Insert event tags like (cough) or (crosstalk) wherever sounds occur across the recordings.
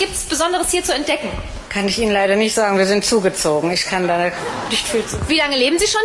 gibt's Besonderes hier zu entdecken? Kann ich Ihnen leider nicht sagen. Wir sind zugezogen. Ich kann da nicht viel zu. Wie lange leben Sie schon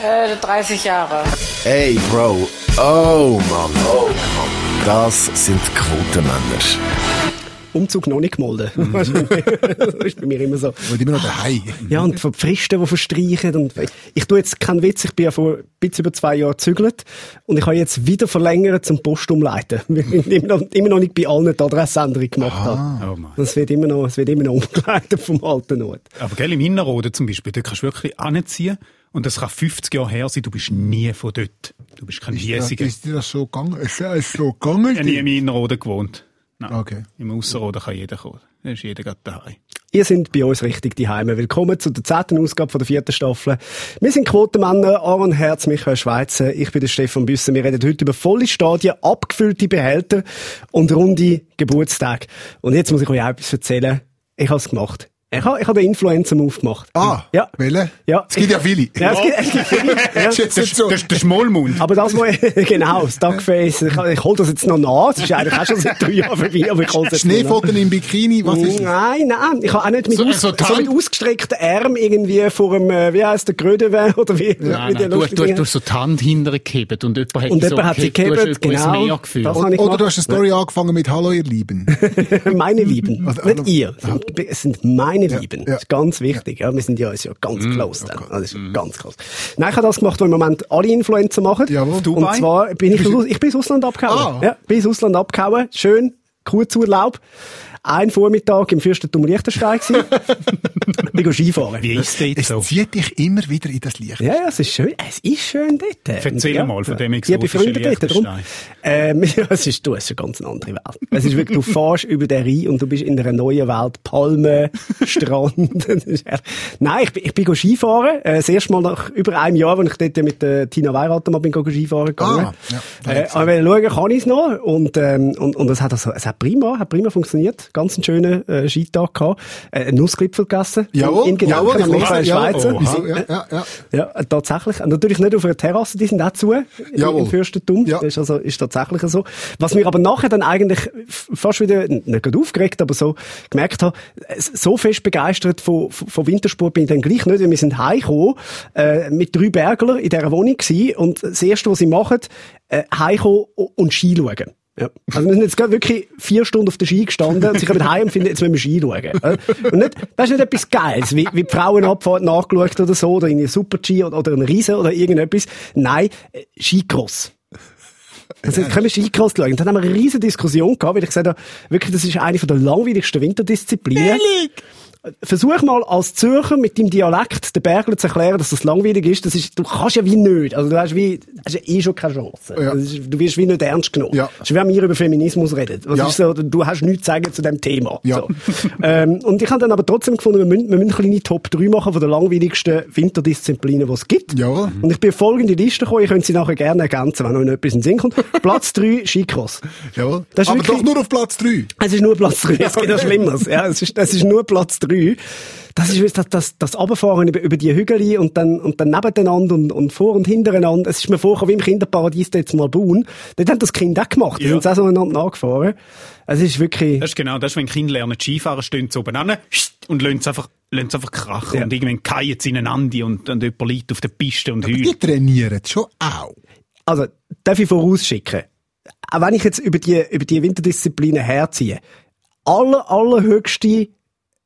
hier? Äh, 30 Jahre. Ey, Bro. Oh, Mann. Oh, Mann. Das sind Quotenmänner. Umzug noch nicht gemolden. (laughs) das ist bei mir immer so. Und immer noch daheim. Ja, und die Fristen, die verstreichen. Und ich tue jetzt keinen Witz, ich bin ja vor ein bisschen über zwei Jahren gezügelt und ich habe jetzt wieder verlängert zum Post umleiten. Weil ich immer noch, immer noch nicht bei allen die Adressänderung gemacht habe. Oh. Es wird immer noch, es wird immer noch umgeleitet vom alten Ort. Aber gell, im Innerrhoden zum Beispiel, da kannst du wirklich anziehen und das kann 50 Jahre her sein, du bist nie von dort. Du bist kein Hiesiger. ist dir das so gegangen? Ist das so gegangen? Ich habe nie im Innerrhoden gewohnt. Nein. Okay. Im Ausserrhoden kann jeder kommen. Da ist jeder gerade daheim. Ihr seid bei uns richtig die Heime. Willkommen zu der zehnten Ausgabe von der vierten Staffel. Wir sind Quotenmänner, Aaron Herz, Michael Schweizer. Ich bin der Stefan Büssen. Wir reden heute über volle Stadien, abgefüllte Behälter und runde Geburtstage. Und jetzt muss ich euch auch etwas erzählen. Ich habe es gemacht. Ich habe, ich habe den Influencer-Move gemacht. Ah, Ja. welche? Ja. Es gibt ja viele. (laughs) Ja, es gibt, es gibt viele. (laughs) Ja. Das ist jetzt so. Das der Schmollmund. Aber das, was ich, (laughs) genau, das Duckface, ich, ich hole das jetzt noch nach. Es ist eigentlich auch schon seit drei Jahren vorbei, aber ich hole. Schneefoten im Bikini, was ist das? Nein, nein, ich habe auch nicht mit, So- aus, so so, mit ausgestreckten Armen irgendwie vor einem, äh, wie heisst der, Grödewehr oder wie, Nein, nein, du, du, du hast so die Hand hinterher gehabt und jemand hat Und die jemand hat sie ins genau. Meer geführt. Das Oder gemacht. du hast eine Story angefangen mit Hallo, ihr Lieben. meine Lieben, Also, nicht also- ihr. Es sind meine Lieben. ja. Das ist ganz wichtig. Ja, wir sind ja uns ja ganz Mm, close dann. Das ist ganz close. Nein, ich habe das gemacht, was im Moment alle Influencer machen. Jawohl. Dubai? Und zwar bin ich, aus- ich bin ins Ausland abgehauen. Ah. Ja, bin ins Ausland abgehauen. Schön. Kurzurlaub. Ein Vormittag im Fürstentum Liechtenstein gewesen. (laughs) bin Skifahren. Wie ist das Es so? zieht dich immer wieder in das Licht. Ja, ja, es ist schön. Es ist schön dort. Erzähl ja. mal von dem exotischen Befreundet dort. Darum, Liechtenstein. ähm, (laughs) ja, es ist, du, es ist eine ganz andere Welt. Es ist wirklich, du fährst über den Rhein und du bist in einer neuen Welt. Palmen, (laughs) Strand. Nein, ich bin, ich bin Skifahren. Äh, das erste Mal nach über einem Jahr, als ich dort mit äh, Tina Weirater mal bin go Skifahren gegangen. Ah, ja, äh, aber schauen, kann ich es noch? Und, ähm, und, und es hat also, es hat prima, hat prima funktioniert. Ganz einen schönen äh, Skitag gehabt. Äh, einen Nussgipfel gegessen. Jawohl, in, in jawohl, an Michael ja, Schweizer. oh, wieso? ja, ja, ja. Ja, tatsächlich. Natürlich nicht auf einer Terrasse, die sind auch zu, Jawohl. im Fürstentum. Ja. Das ist also, ist tatsächlich so. Was mir aber nachher dann eigentlich fast wieder, nicht gerade aufgeregt, aber so gemerkt habe, so fest begeistert von, von von Wintersport bin ich dann gleich nicht, weil wir sind heimgekommen, äh, mit drei Bergler in dieser Wohnung gewesen und das erste, was sie machen, äh, heimkommen und Ski schauen. Ja. Also wir sind jetzt gerade wirklich vier Stunden auf der Ski gestanden und sie kommen heim und finden, jetzt müssen wir Ski schauen. Und nicht, das ist nicht etwas Geiles, wie, wie die Frauenabfahrt nachgeschaut oder so, oder in Super-G oder, oder ein Riesen oder irgendetwas. Nein, äh, Skicross. Also, jetzt können wir Skicross schauen. Und dann haben wir eine riesige Diskussion gehabt, weil ich gesagt habe, wirklich, das ist eine von der langweiligsten Winterdisziplinen. Versuch mal als Zürcher mit deinem Dialekt den Bergler zu erklären, dass das langweilig ist. Das ist, du kannst ja wie nicht. Also du hast wie, hast ja eh schon keine Chance. Ja. Ist, du wirst wie nicht ernst genommen. Ja. Das ist wie wenn wir über Feminismus reden. Das Ja. ist so, du hast nichts zu sagen zu dem Thema. Ja. So. ähm, und ich habe dann aber trotzdem gefunden, wir müssen, wir müssen eine kleine Top 3 machen von den langweiligsten Winterdisziplinen, die es gibt. Jawohl. Und ich bin folgende Liste gekommen, ihr könnt sie nachher gerne ergänzen, wenn euch noch etwas in den Sinn kommt. Platz 3, Skicross. Jawohl. Das ist Aber wirklich- doch nur auf Platz 3. Es ist nur Platz 3. Es (laughs) gibt ja Schlimmeres. Ja, es ist, es ist nur Platz 3. Das ist das, das, das Abfahren über, über die Hügel und dann, und dann nebeneinander und, und vor und hintereinander. Es ist mir vorgekommen wie im Kinderparadies dort mal bauen. Dort haben das Kind auch gemacht. Die Ja. sind auch so einander nachgefahren. Es ist wirklich, Das ist genau das, wenn Kinder lernen Skifahren, stehen sie oben an und lassen es einfach, lassen es einfach krachen. Ja. Und irgendwann fallen sie ineinander und, und jemand liegt auf der Piste und Die heult. trainieren schon auch. also, darf ich vorausschicken? Auch wenn ich jetzt über die, über die Winterdisziplinen herziehe, aller, allerhöchste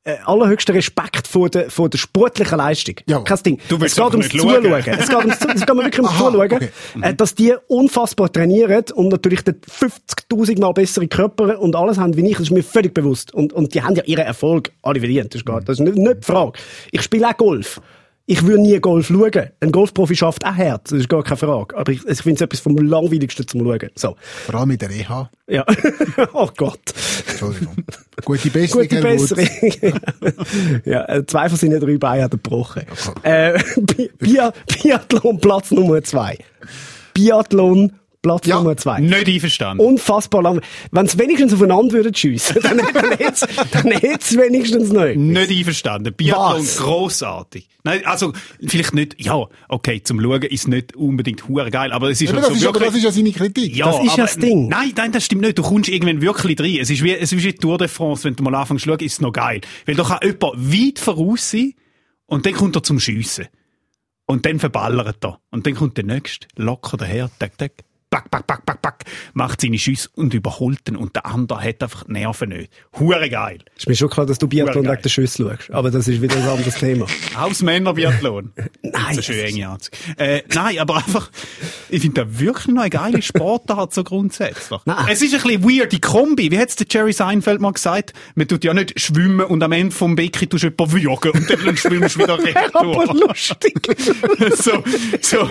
äh, allerhöchsten Respekt vor der, vor der sportlichen Leistung. Ja. Kein Ding. Du willst es geht ums. Zuschauen. Es geht ums es geht wirklich ums Aha, Zuschauen. okay. Äh, dass die unfassbar trainieren und natürlich den 50.000 mal bessere Körper und alles haben wie ich, das ist mir völlig bewusst. Und, und die haben ja ihren Erfolg alle verdient. Das ist, gar, das ist nicht, nicht die Frage. Ich spiele auch Golf. Ich würde nie Golf schauen. Ein Golfprofi schafft auch Herz, das ist gar keine Frage. Aber ich, ich finde es etwas vom langweiligsten zum Schauen. So. Vor allem mit der EH. Ja. (laughs) oh Gott. Entschuldigung. Gute Besserung, Gute. Besserung. (laughs) ja, äh, zwei von seinen drei Beinen hat er gebrochen. Äh, (laughs) Bi Bia Biathlon Platz Nummer zwei. Biathlon Platz Ja. Nummer zwei. Nicht einverstanden. Unfassbar lang. Wenn sie wenigstens aufeinander würden schiessen, dann, (laughs) dann hätte dann hätt's wenigstens nicht. Nicht einverstanden. Biathlon Was? grossartig. Nein, also, vielleicht nicht, ja, okay, zum Schauen ist nicht unbedingt hure geil, aber es ist Eben, halt das so ist, aber wirklich... das ist ja seine Kritik. Ja, Das ist ja das Ding. Nein, nein, das stimmt nicht. Du kommst irgendwann wirklich rein. Es ist wie, es ist wie die Tour de France. Wenn du mal anfängst zu schauen, ist es noch geil. Weil da kann jemand weit voraus sein und dann kommt er zum Schiessen. Und dann verballert er. Und dann kommt der Nächste, locker daher, tack, tack, back, back, back, back, back, macht seine Schüsse und überholt ihn. Und der andere hat einfach die Nerven nicht. Hure geil. Ist mir schon klar, dass du Biathlon wegen der Schüsse schaust. Aber das ist wieder ein anderes Thema. (laughs) Aus Männerbiathlon. (laughs) Nein, Das ist das schön ist- enge Anzug. Äh, nein, aber einfach, ich finde das wirklich noch eine geile Sportart so grundsätzlich. Nein. Es ist ein bisschen weird, die Kombi. Wie hat's der Jerry Seinfeld mal gesagt? Man tut ja nicht schwimmen und am Ende vom Becken tust du jemanden würgen und dann (laughs) schwimmst du wieder Aber retour. lustig. so, so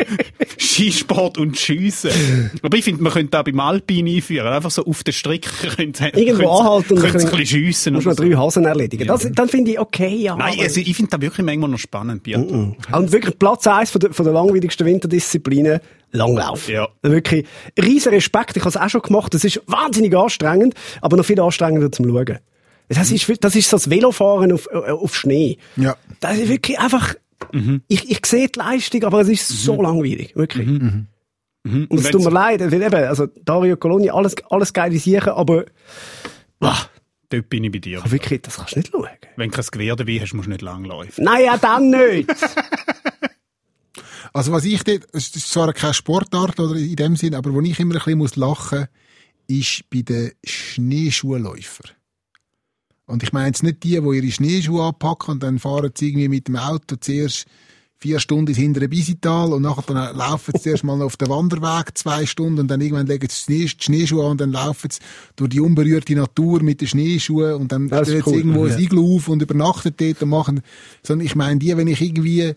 Skisport und Schiessen. (laughs) Aber ich finde, man könnte auch beim Alpin einführen. Einfach so auf den Strick (laughs) könnte Irgendwo anhalten und könnte ein bisschen schiessen. Muss man so. drei Hasen erledigen. Das, dann finde ich okay, ja. Nein, also ich finde das wirklich manchmal noch spannend, Biathlon. Und wirklich Platz eins von der, von der langweiligsten Winterdisziplinen, Langlauf. Ja. Wirklich riesen Respekt. Ich habe es auch schon gemacht. Das ist wahnsinnig anstrengend, aber noch viel anstrengender zum Schauen. Das ist, das ist so das Velofahren auf, äh, auf Schnee. Ja. Das ist wirklich einfach, ich, ich sehe die Leistung, aber es ist so langweilig. Wirklich. Und es tut mir leid, weil eben, also Dario Coloni, alles, alles geile Sachen, aber, ah, Dort bin ich bei dir. wirklich, das kannst du nicht schauen. Wenn du kein Gewehr dabei hast, musst du nicht lang laufen. Nein, ja, dann nicht. (laughs) Also was ich dort, es ist zwar keine Sportart oder in dem Sinn, aber wo ich immer ein bisschen muss lachen, ist bei den Schneeschuhläufern. Und ich meine jetzt nicht die, die ihre Schneeschuhe anpacken und dann fahren sie irgendwie mit dem Auto zuerst vier Stunden ins hintere Bisital und nachher dann laufen sie (laughs) zuerst mal auf den Wanderweg zwei Stunden und dann irgendwann legen sie die Schnee- die Schneeschuhe an und dann laufen sie durch die unberührte Natur mit den Schneeschuhen und dann stellen sie cool, irgendwo ja. ein Iglu auf und übernachten dort und machen, sondern ich meine die, wenn ich irgendwie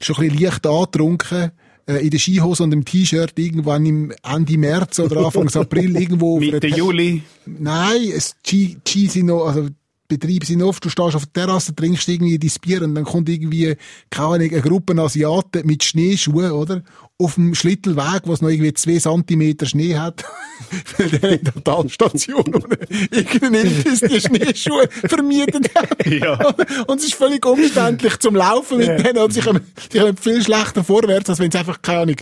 schon ein bisschen leicht angetrunken äh, in der Skihose und im T-Shirt irgendwann im Ende März oder Anfang (laughs) April irgendwo Mitte Te- Juli. Nein, es Ski, Ski sind noch, also Betriebe sind oft, du stehst auf der Terrasse, trinkst irgendwie dein Bier und dann kommt irgendwie, keine Ahnung, eine Gruppe Asiaten mit Schneeschuhen, oder? Auf dem Schlittelweg, was noch irgendwie zwei Zentimeter Schnee hat. (laughs) Weil der in der Talstation (laughs) irgendein Imbiss die Schneeschuhe vermietet hat. Ja. (laughs) Und es ist völlig umständlich zum Laufen mit denen und sie kommen, sie kommen viel schlechter vorwärts, als wenn sie einfach, keine Ahnung,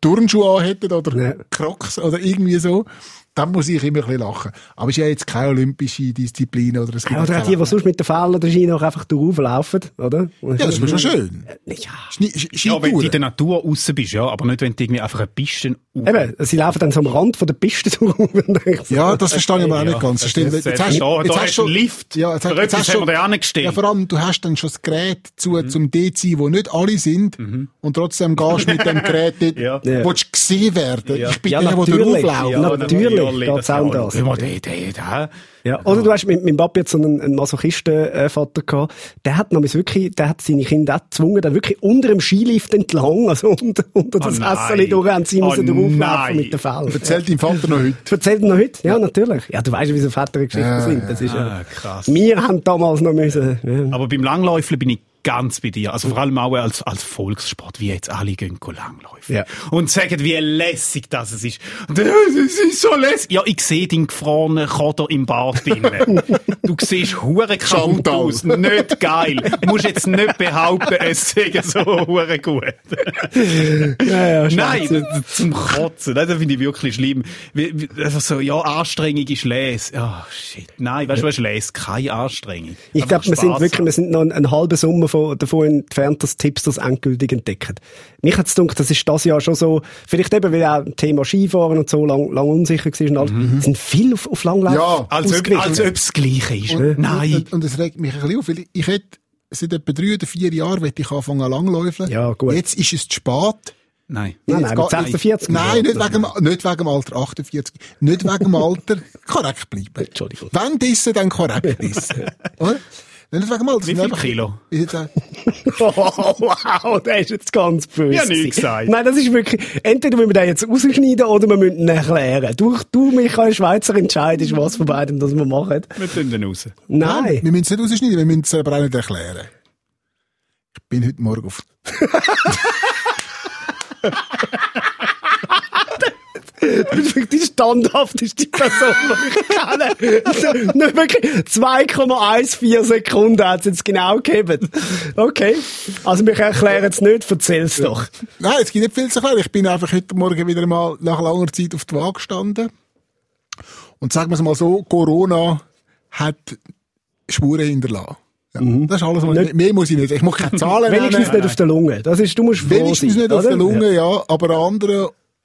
Turnschuhe anhätten oder Ja. Crocs oder irgendwie so. Dann muss ich immer ein bisschen lachen. Aber es ist ja jetzt keine olympische Disziplin oder es gibt Ja, oder auch die, die sonst mit den Fällen oder Ski noch einfach durchlaufen, oder? Ja, das ist schon schön. Ja. Schnee- Sch- Ja, wenn du in der Natur raus bist, ja, aber nicht, wenn du irgendwie einfach eine Piste auf- Eben, sie laufen dann so am Rand von der Piste (laughs) durch. Ja, das verstehe ich aber auch Ja, nicht ganz. das- stimmt. Jetzt das- hast- da- jetzt da hast schon- du einen Lift. Ja, jetzt, hast- jetzt hast haben schon-. Ja, vor allem, du hast dann schon das Gerät zu, zum DC, wo nicht alle sind. Und trotzdem gehst du mit dem Gerät dort, (laughs) Ja. Ja. willst du gesehen werden. Ja. Ich bin Ja, der, der natürlich. draufläuft. Ja, natürlich um das. Mal, der, der, der. Ja. Oder du hast mit meinem Papi jetzt so einen, einen Masochisten-Vater gehabt. Der hat nämlich wirklich, der hat seine Kinder auch gezwungen, dann wirklich unter dem Skilift entlang, also (laughs) unter, unter das Oh nein. Hässeli durch, haben sie Oh müssen drauflaufen mit den Fällen. Erzählt dein Vater noch heute. (laughs) Erzählt noch heute? Ja, natürlich. Ja, du weißt ja, wie so Vätergeschichten Ja, sind. Das ist Ah, ja, krass. wir haben damals noch müssen, ja. Aber beim Langläufeln bin ich ganz bei dir. Also vor allem auch als, als Volkssport, wie jetzt alle gehen Langläufen. Ja. Und sagen, wie lässig das es ist. Es ist so lässig. Ja, ich sehe deinen gefrorenen Koder im Bad drinnen. (laughs) du siehst hure kaputt aus. Nicht geil. Du musst jetzt nicht behaupten, es sei so hure gut. ja, ja, Nein, das- zum Kotzen. Das finde ich wirklich schlimm. Einfach so, ja, Anstrengung ist Les. Ah, shit. Nein, weißt du, was ist Les? Keine Anstrengung. Ich glaube, wir sind wirklich, wir sind noch einen, einen halben Sommer von, davon entfernt, dass Tipps das endgültig entdecken. Mich hat's gedacht, das ist das Jahr schon so, vielleicht eben, weil auch Thema Skifahren und so lang, lang unsicher war und alles, sind viel auf, auf Langlauf Ja, Als ob, ausgewichen. als ob es das Gleiche ist. Und, Nein. Und, und es regt mich ein bisschen auf, weil ich, hätte, seit etwa drei oder vier Jahren möchte ich anfangen langläufeln. Ja, gut. Jetzt ist es zu spät. Nein. Nein, nein, mit geht- 46. Nein, nicht wegen, dem- nicht wegen dem Alter 48. Nicht wegen dem Alter. Korrekt bleiben. (laughs) Entschuldigung. Wenn dissen, dann korrekt dissen. (laughs) Oder? Nicht wegen dem Alter. Wie viel einfach- Kilo? Jetzt, äh, Oh, wow, der ist jetzt ganz böse. Ja, nichts gesagt. Nein, das ist wirklich, entweder müssen wir den jetzt rausschneiden oder wir müssen ihn erklären. Du, du Michael Schweizer, entscheidest, was von beiden das wir machen. Wir tun den raus. Nein. Wir müssen es nicht rausschneiden, wir müssen es aber auch nicht erklären. Ich bin heute Morgen auf... (laughs) Du bist wirklich die standhafteste Person, die ich kenne. Nur wirklich 2,14 Sekunden hat es jetzt genau gegeben. Okay. Also, wir erklären es nicht, erzähl's doch. Nein, es gibt nicht viel zu erklären. Ich bin einfach heute Morgen wieder mal nach langer Zeit auf die Waage gestanden. Und sagen wir es mal so, Corona hat Spuren hinterlassen. Ja, Das ist alles, was ich, mehr muss ich nicht. Ich muss keine Zahlen Wenigstens nennen. nicht auf der Lunge. Das ist, du musst Wenigstens sein, nicht auf oder? der Lunge, ja. aber an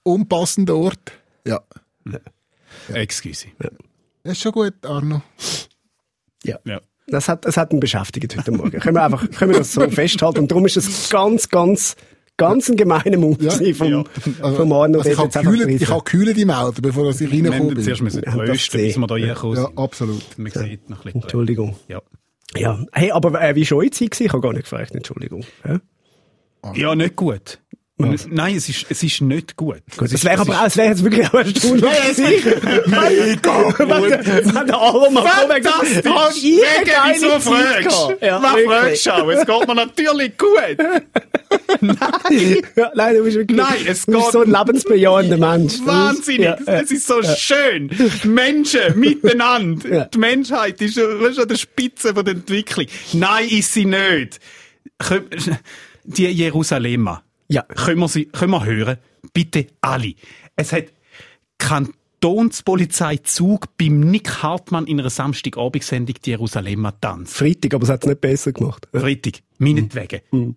anderen unpassenden Ort. Ja. Excuse. Das ist schon gut, Arno. Ja. Ja. Das hat, das hat ihn beschäftigt heute Morgen. können wir einfach, können wir das so festhalten. Und darum ist es ganz, ganz, ganz ein gemeiner Move Ja. vom, Ja. vom Arno. Also ich habe kühle, ich habe kühle die melden, bevor ich Wir haben zuerst bin. müssen Ja, das trösten, sehe bis wir da reingekommen Ja, absolut. Man sieht noch ein bisschen. Entschuldigung. Ja. Ja. Hey, aber äh, wie schon jetzt war, ich habe gar nicht gefragt, Entschuldigung. Ja? ja, nicht gut. Und es, nein, es ist, es ist nicht gut. Gut, das wäre aber es wäre jetzt wirklich auch erstaunlich gewesen. (laughs) Mega der- wenn der gesagt, Fantastisch! eine geile wieso Zeit fragst du? Ja, Was fragst du? Es geht mir natürlich gut. (laughs) Ja, nein, du bist wirklich, Nein, es du bist geht- so ein lebensbejahender Mensch. Ist- (laughs) Wahnsinnig! Ja. Es ist so schön. Menschen miteinander. Die Menschheit ist schon schon an der Spitze von der Entwicklung. Nein, ist sie nicht. Die Jerusalemer. Ja. Können wir sie, können wir hören? Bitte alle. Es hat Kantonspolizei Zug beim Nick Hartmann in einer Samstagabendsendung die Jerusalemer tanzt. Freitag, aber es hat es nicht besser gemacht. Freitag. Meinetwegen.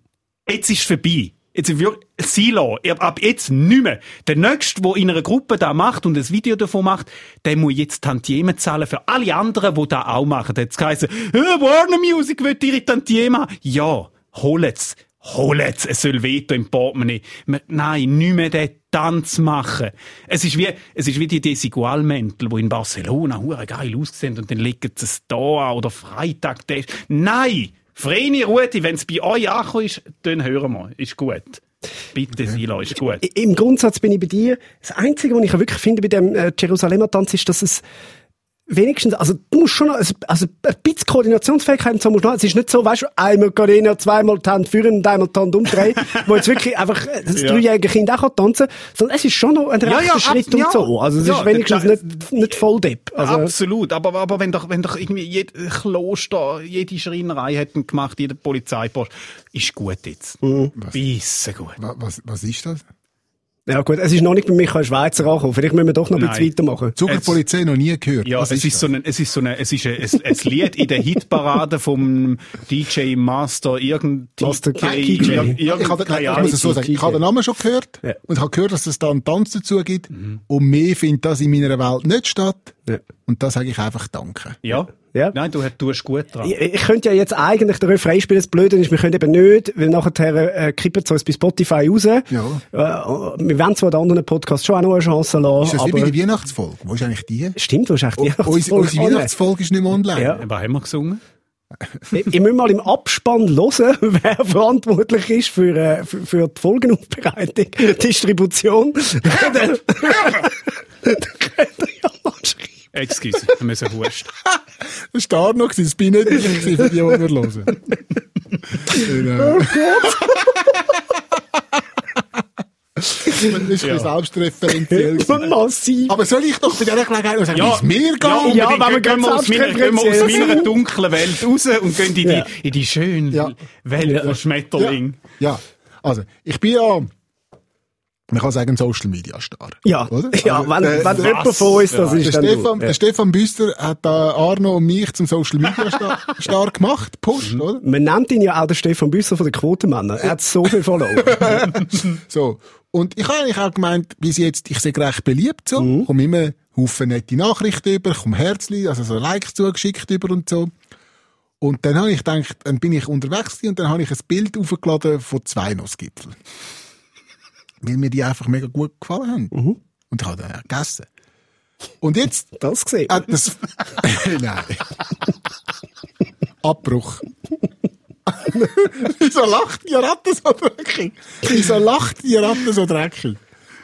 Jetzt ist es vorbei. Jetzt ist wirklich, Silo, ab jetzt nicht mehr. Der Nächste, der in einer Gruppe da macht und ein Video davon macht, der muss jetzt Tantieme zahlen für alle anderen, die da auch machen. Da hat es äh, Warner Music will ihre Tantieme haben. Ja, holt's. Holt's. Es soll weiter im Portemonnaie. Nein, nicht mehr den Tanz machen. Es ist wie, es ist wie die Desigualmäntel, die in Barcelona hure geil aussehen und dann legen sie es da an oder Freitag. das- Nein! Vreni Ruti, wenn es bei euch angekommen ist, dann hören wir. Ist gut. Bitte, Silo, ist gut. Im Grundsatz bin ich bei dir. Das Einzige, was ich wirklich finde bei dem äh, Jerusalemer Tanz ist, dass es wenigstens, also du musst schon noch, also, also ein bisschen Koordinationsfähigkeit und so musst du noch, es ist nicht so, weißt du, einmal Carina, zweimal die Hand führen und einmal die Hand umdrehen, (laughs) wo jetzt wirklich einfach äh, das Ja. dreijährige Kind auch kann tanzen sondern es ist schon noch ein Ja, rechter ja, Schritt und ja. so. Also es Ja, ist wenigstens das- nicht, nicht voll depp. Also, Absolut, aber, aber wenn doch, wenn doch irgendwie jedes Kloster, jede Schreinerei hätten gemacht, jeder Polizeipost, ist gut jetzt. Mhm. Bisschen gut. Wa- Was, was ist das? Ja gut, es ist noch nicht bei Michael Schweizer angekommen. Vielleicht müssen wir doch noch ein bisschen weitermachen. Zuckerpolizei noch nie gehört. Ja, was es ist, so ein, es ist so eine, es ist ein, ein, ein Lied in der Hitparade vom DJ Master, irgend Master DJ, KJ. irgend- ich, habe, es so sagen, ich habe den Namen schon gehört Ja. und habe gehört, dass es da einen Tanz dazu gibt Mhm. und mehr findet das in meiner Welt nicht statt Ja. und da sage ich einfach Danke. Ja? Ja. Nein, du tust gut dran. Ich, ich könnte ja jetzt eigentlich den Refrain spielen, das Blöde ist, wir können eben nicht, weil nachher äh, kippen sie uns bei Spotify raus. Ja. Äh, wir werden zwar den anderen Podcasts schon auch noch eine Chance lassen, Ist das aber... der Weihnachtsfolge? Wo ist eigentlich die? Stimmt, du hast echt die Oh, unsere, unsere Weihnachtsfolge Weihnachtsfolge ist nicht mehr online. Ja. Was haben wir gesungen? Ich, ich muss mal im Abspann hören, (laughs) wer verantwortlich ist für, äh, für, für die Folgenaufbereitung, Distribution. Dann dann könnt ihr ja. Excuse, wir müssen husten. Das war Arno, gewesen, das bin nicht ich für die, die wir hören. genau. Das ist ein bisschen selbstreferenziell. (laughs) Massiv. Aber soll ich doch bei dieser Gelegenheit noch sagen, wie es mir geht? ja, Ja, wir gehen, aus meiner, gehen wir aus meiner dunklen Welt raus und gehen in die, Ja. in die schöne Ja. Welt der Schmetterling. Ja, also, ich bin ja, man kann sagen, Social Media Star. Ja, Oder? (laughs) ja Also, wenn, der- wenn jemand von uns das Ja. ist, Der dann Stefan, du. der Stefan Büster hat da Arno und mich zum Social Media Star, (laughs) Star gemacht, pusht, Mhm. oder? Man nennt ihn ja auch den Stefan Büsser von den Quotenmännern. Er hat so viel verloren. (laughs) So. Und ich habe eigentlich auch gemeint, bis jetzt, ich sehe recht beliebt so, Mhm. komme immer Haufen nette Nachrichten über, komme Herzli, also so Likes zugeschickt über und so. Und dann habe ich gedacht, dann bin ich unterwegs und dann habe ich ein Bild aufgeladen von zwei Nussgipfeln. Weil mir die einfach mega gut gefallen haben. Mhm. Und ich habe dann gegessen. Und jetzt (laughs) Das gesehen. hat das, (laughs) nein. Abbruch. (laughs) Wieso lacht die Ratte so dreckig? Wieso lacht die Ratte so dreckig?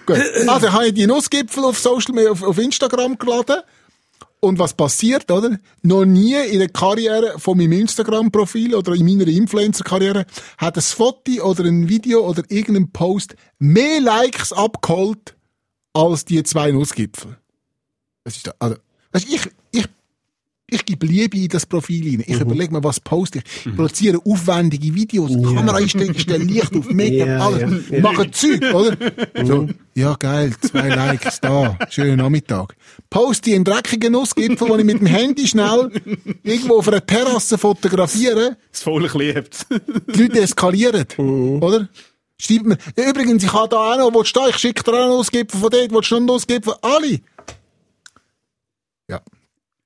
Gut. Also, habe ich die Nussgipfel auf Social Media, auf, auf Instagram geladen. Und was passiert, oder? Noch nie in der Karriere von meinem Instagram-Profil oder in meiner Influencer-Karriere hat ein Foto oder ein Video oder irgendein Post mehr Likes abgeholt als die zwei Nussgipfel. Das ist da, also, ich, ich, ich gebe Liebe in das Profil rein. Mhm. Ich überlege mir, was poste ich. Ich produziere aufwendige Videos, Kamera einstellen, stelle Licht auf, Make-up, Ja, alles. ja, ja. Mache Zeug, oder? So, ja, geil, zwei Likes da, schönen Nachmittag. Poste einen dreckigen Nussgipfel, den ich mit dem Handy schnell irgendwo auf einer Terrasse fotografiere, Das Volk liebt die Leute eskalieren, oder? Schreibt mir, übrigens, ich habe da auch noch, willst du da, ich schicke dir auch noch Nussgipfel von dort, willst du noch einen Nussgipfel? Alle!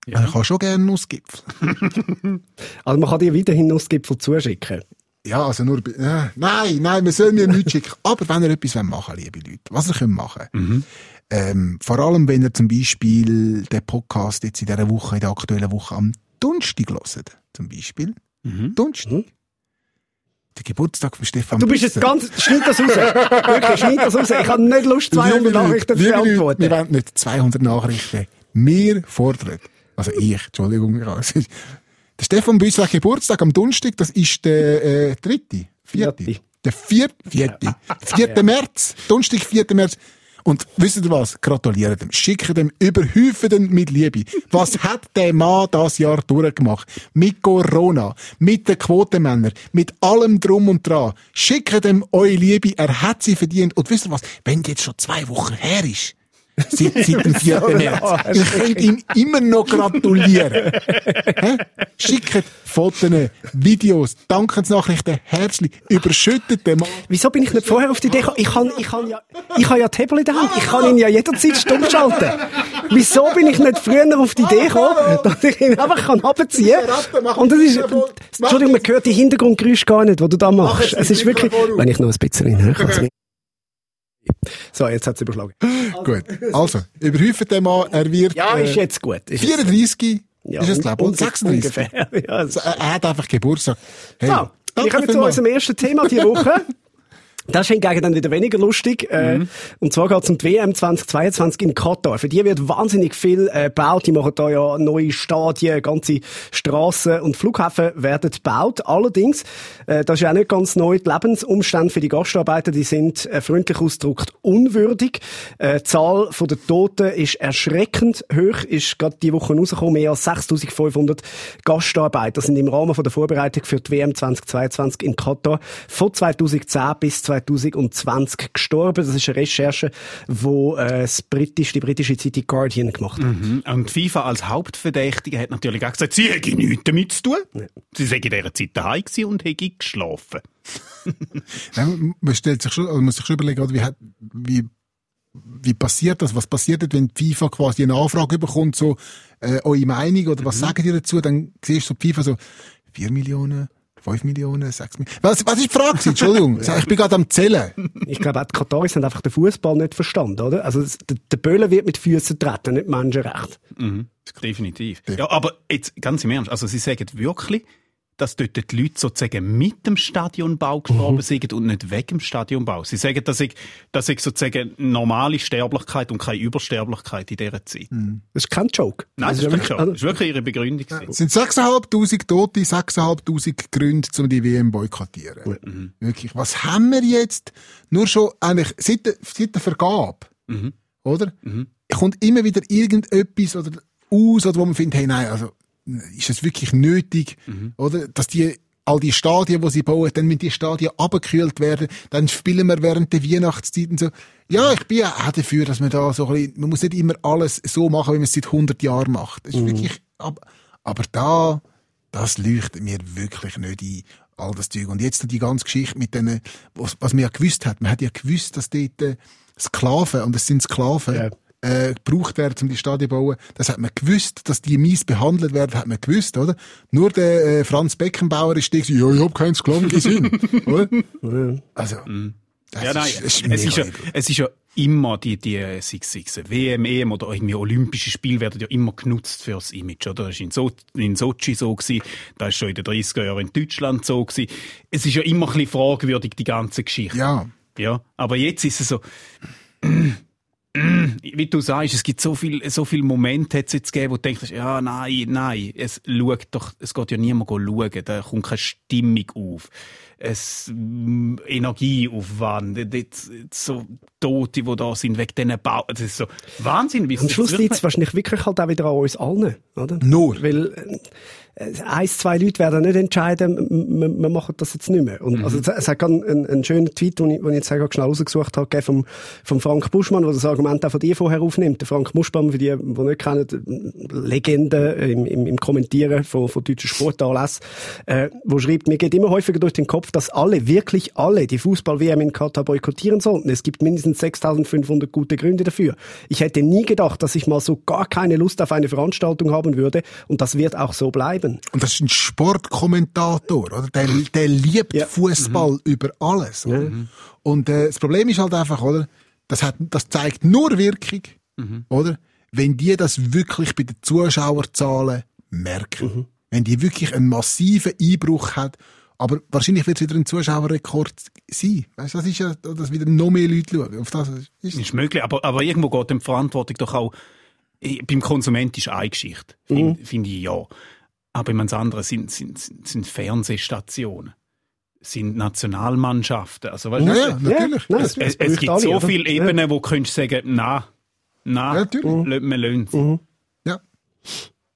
Ja. Ich habe schon gerne Nussgipfel. (laughs) Also man kann dir weiterhin Nussgipfel zuschicken. Ja, also nur, äh, nein, nein, wir sollen mir nichts schicken. Aber wenn ihr etwas machen wollt, liebe Leute, was ihr könnt machen, ähm, vor allem wenn ihr zum Beispiel den Podcast jetzt in dieser Woche, in der aktuellen Woche am Donnerstag hört, zum Beispiel. Donnerstag. Der Geburtstag von Stefan Du bist jetzt ganz, schneid das raus. Wirklich, schneid das raus. Ich habe nicht Lust, 200 Liebe Leute, Nachrichten zu Leute, beantworten. Wir wollen nicht 200 Nachrichten. Wir fordern. Also ich, Entschuldigung. (laughs) Der Stefan Büssler hat Geburtstag am Donnerstag, das ist der äh, dritte, vierte. Vierte. Der vierte, vierte. Vierte März. Donnerstag, 4. März. Und wisst ihr was? Gratuliert dem. Schickt dem, überhäufen den mit Liebe. Was hat der Mann das Jahr durchgemacht? Mit Corona, mit den Quotenmännern, mit allem drum und dran. Schickt dem eure Liebe. Er hat sie verdient. Und wisst ihr was? Wenn jetzt schon zwei Wochen her ist, seit, seit dem 4. März, ihr könnt ihm immer noch gratulieren. (laughs) Schickt Fotos, Videos, Dankensnachrichten, herzlich, überschüttet den Mann. Wieso bin ich nicht vorher auf die Idee gekommen? Ich kann, ich kann ja, ich habe ja Tablet in der Hand. Ich kann ihn ja jederzeit stumm schalten. Wieso bin ich nicht früher auf die Idee gekommen, dass ich ihn einfach kann runterziehen kann? Und das ist, Entschuldigung, man hört die Hintergrundgeräusche gar nicht, die du da machst. Es ist wirklich, wenn ich noch ein bisschen kann. (laughs) So, jetzt hat es überschlagen. (gasps) Gut. Also, überhäufen den Mann, er wird, Ja, ist äh, jetzt gut. Ist jetzt- 34, Ja, ist es, glaube ich, un- 36. Ungefähr. (laughs) Ja, Also, er, hat einfach Geburtstag. Hey, So, wir kommen zu unserem ersten Thema diese Woche. (laughs) Das ist hingegen dann wieder weniger lustig. Äh, und zwar geht es um die WM 2022 in Katar. Für die wird wahnsinnig viel äh, gebaut. Die machen da ja neue Stadien, ganze Straßen und Flughäfen werden gebaut. Allerdings, äh, das ist ja auch nicht ganz neu, die Lebensumstände für die Gastarbeiter, die sind äh, freundlich ausgedrückt unwürdig. Äh, die Zahl der Toten ist erschreckend hoch, ist gerade die Woche rausgekommen. Mehr als 6500 Gastarbeiter sind im Rahmen von der Vorbereitung für die WM 2022 in Katar von 2010 bis 2020 gestorben. Das ist eine Recherche, wo äh, das britische, die britische Zeitung Guardian gemacht hat. Mhm. Und FIFA als Hauptverdächtige hat natürlich auch gesagt, sie hätten nichts damit zu tun. Sie seien in dieser Zeit daheim und hätten geschlafen. (laughs) Nein, man stellt sich schon, also man muss sich schon überlegen, wie, hat, wie, wie passiert das? Was passiert, wenn die FIFA quasi eine Anfrage bekommt, so, äh, eure Meinung, oder Mhm. was sagen die dazu? Dann siehst du so die FIFA so, 4 Millionen, 5 Millionen, 6 Millionen. Was, was ist die Frage? Entschuldigung. (laughs) Ich bin gerade am Zählen. Ich glaube, auch die Kataris haben einfach den Fußball nicht verstanden, oder? Also, der, Böller wird mit Füßen treten, nicht Menschenrecht. Definitiv. Ja, aber jetzt ganz im Ernst, also sie sagen wirklich, dass dort die Leute sozusagen mit dem Stadionbau gestorben sind und nicht wegen dem Stadionbau. Sie sagen, dass ich, dass ich sozusagen normale Sterblichkeit und keine Übersterblichkeit in dieser Zeit. Das ist kein Joke. Nein, das ist, ja wirklich, wirklich- das ist wirklich ihre Begründung. gewesen. Es sind 6'500 Tote, 6'500 Gründe, um die WM boykottieren. Mhm. Wirklich. Was haben wir jetzt? Nur schon eigentlich seit der, seit der Vergabe, Mhm. oder? Kommt immer wieder irgendetwas oder aus, oder wo man findet, hey, nein, also, ist es wirklich nötig, Mhm. oder? Dass die, all die Stadien, die sie bauen, dann müssen die Stadien abgekühlt werden, dann spielen wir während der Weihnachtszeit und so. Ja, ich bin auch dafür, dass man da so ein bisschen, man muss nicht immer alles so machen, wie man es seit 100 Jahren macht. Das ist wirklich, aber, aber da, das leuchtet mir wirklich nicht ein, all das Zeug. Und jetzt die ganze Geschichte mit denen, was, was man ja gewusst hat, man hat ja gewusst, dass dort äh, Sklaven, und es sind Sklaven, Ja. Äh, gebraucht werden, um die Stadien zu bauen. Das hat man gewusst, dass die mies behandelt werden, hat man gewusst, oder? Nur der äh, Franz Beckenbauer ist der, ja, ich hab keinen Sklaven gesehen, (laughs) oder? Also, das Ja, nein, ist, das ist es, ist ja, es ist ja immer die, die, sei es- WM, EM oder irgendwie Olympische Spiele werden ja immer genutzt fürs Image, oder? Das war in, so in Sochi so gewesen, das ist schon in den 30er Jahren in Deutschland so gewesen. Es ist ja immer ein bisschen fragwürdig, die ganze Geschichte. Ja. Ja, aber jetzt ist es so, wie du sagst, es gibt so viel, so viele Momente hat's jetzt gegeben, wo du denkst, ja, nein, nein, es schaut doch, es geht ja niemand schauen, da kommt keine Stimmung auf. Es, mm, Energieaufwand, jetzt, so Tote, die da sind, wegen diesen Bau, das ist so Wahnsinn, wie Am Schluss liegt es wahrscheinlich wirklich halt auch wieder an uns allen, oder? Nur. Weil äh, eins, zwei Leute werden nicht entscheiden, m- wir machen das jetzt nicht mehr. Und, also, es, hat gerade einen, einen schönen Tweet, den ich, den ich jetzt gerade schnell rausgesucht habe, vom, vom Frank Buschmann, der das Argument auch von dir vorher aufnimmt. Der Frank Buschmann, für die, die nicht kennen, Legende im, im, im Kommentieren von, von deutschen Sportanlässen, äh, wo schreibt, mir geht immer häufiger durch den Kopf, dass alle, wirklich alle, die Fußball-WM in Katar boykottieren sollten. Es gibt mindestens 6500 gute Gründe dafür. Ich hätte nie gedacht, dass ich mal so gar keine Lust auf eine Veranstaltung haben würde und das wird auch so bleiben. Und das ist ein Sportkommentator, oder? Der, der liebt Ja. Fußball über alles. Oder? Und äh, das Problem ist halt einfach, oder? Das, hat, das zeigt nur Wirkung, oder? Wenn die das wirklich bei den Zuschauerzahlen merken. Wenn die wirklich einen massiven Einbruch hat. Aber wahrscheinlich wird es wieder ein Zuschauerrekord sein. Weißt du, das ist ja, dass wieder noch mehr Leute schauen. Auf das ist ist möglich, aber, aber irgendwo geht die Verantwortung doch auch, eh, beim Konsument ist eine Geschichte, finde find ich ja. Aber beim anderen sind, sind, sind, sind Fernsehstationen, sind Nationalmannschaften, also weißt du, Ja, ja, natürlich. nein, es, es, es gibt alle, so oder? viele Ja. Ebenen, wo du könntest sagen, na, na, Ja, lö- wir lassen sie. Ja.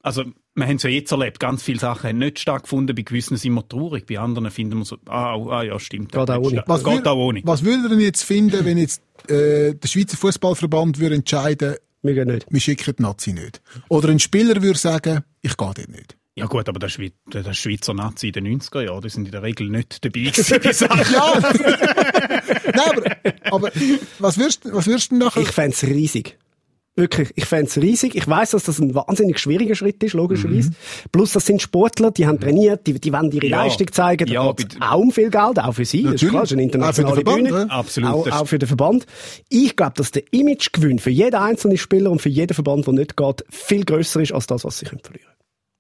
Also, wir haben es ja jetzt erlebt, ganz viele Sachen haben nicht stattgefunden, bei gewissen sind wir traurig, bei anderen finden wir so, ah, ah ja, stimmt. Geht auch das ohne. ja- Was Geht auch ohne. Was würde ihr denn jetzt finden, wenn jetzt äh, der Schweizer Fußballverband würde entscheiden, Wir gehen nicht. wir schicken die Nazi nicht? Oder ein Spieler würde sagen, ich gehe dort nicht. Ja gut, aber der, Schweiz, der Schweizer Nazi in den 90er Jahren, die sind in der Regel nicht dabei gewesen. (laughs) Ja! Nein, aber, aber was würdest, was würdest du denn nachher? Ich fänd's riesig. Wirklich, ich fänd's riesig. Ich weiß, dass das ein wahnsinnig schwieriger Schritt ist, logischerweise. Plus, das sind Sportler, die haben trainiert, die, die wollen ihre Ja. Leistung zeigen. Da Ja, geht's auch um viel Geld, auch für sie. Das ist Natürlich. klar, das ist eine internationale Auch für den Bühne. Verband, ja. Absolut, Auch, auch für den Verband. Ich glaube, dass der Imagegewinn für jeden einzelnen Spieler und für jeden Verband, der nicht geht, viel grösser ist als das, was sie können verlieren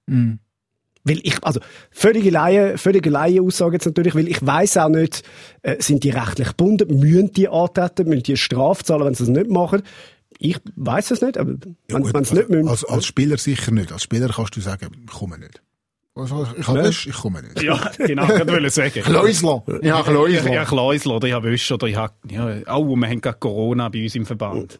Mhm. Weil ich, also, völlige Laie, völlige Laie-Aussage jetzt natürlich, weil ich weiss auch nicht, äh, sind die rechtlich gebunden, müssen die antreten, müssen die eine Strafe zahlen, wenn sie es nicht machen. Ich weiss es nicht, aber wenn, Gut, wenn sie nicht müssen. als, als Spieler sicher nicht. Als Spieler kannst du sagen, ich komme nicht. Also, ich habe Ja. Wäsche, ich komme nicht. Ja, genau, ich wollte sagen. (laughs) Kleusler! Ja, Ja, Kleusler. ja Kleusel oder ich habe Wäsche oder ich habe, ja, oh, wir haben gerade Corona bei uns im Verband.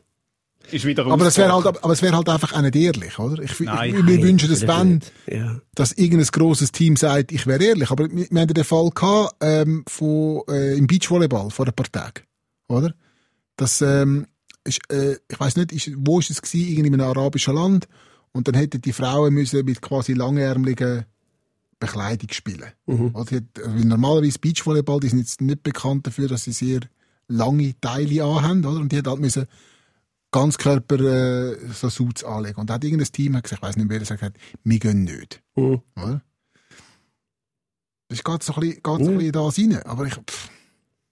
Ist wieder Aber das wäre halt, aber es wäre halt einfach auch nicht ehrlich, oder? Ich, Nein. ich, wir wünschen das, Natürlich wenn. Ja. dass irgendein grosses Team sagt, ich wäre ehrlich. Aber wir, wir haben den Fall gehabt, ähm, von, äh, im Beachvolleyball vor ein paar Tagen, oder? Das, ähm, ist, äh, ich weiß nicht, ist, wo ist es gewesen? Irgendwie in einem arabischen Land. Und dann hätten die Frauen müssen mit quasi langärmeligen Bekleidung spielen. Oder? Die hat- Weil normalerweise Beachvolleyball, die sind jetzt nicht bekannt dafür, dass sie sehr lange Teile anhaben, oder? Und die hat halt müssen Ganzkörper äh, so Suits anlegen. Und da hat irgendein Team hat gesagt, ich weiß nicht, wer das gesagt hat, wir gehen nicht. Mhm. Oder? Das geht so ein bisschen, geht so ein bisschen da rein. Aber ich pff,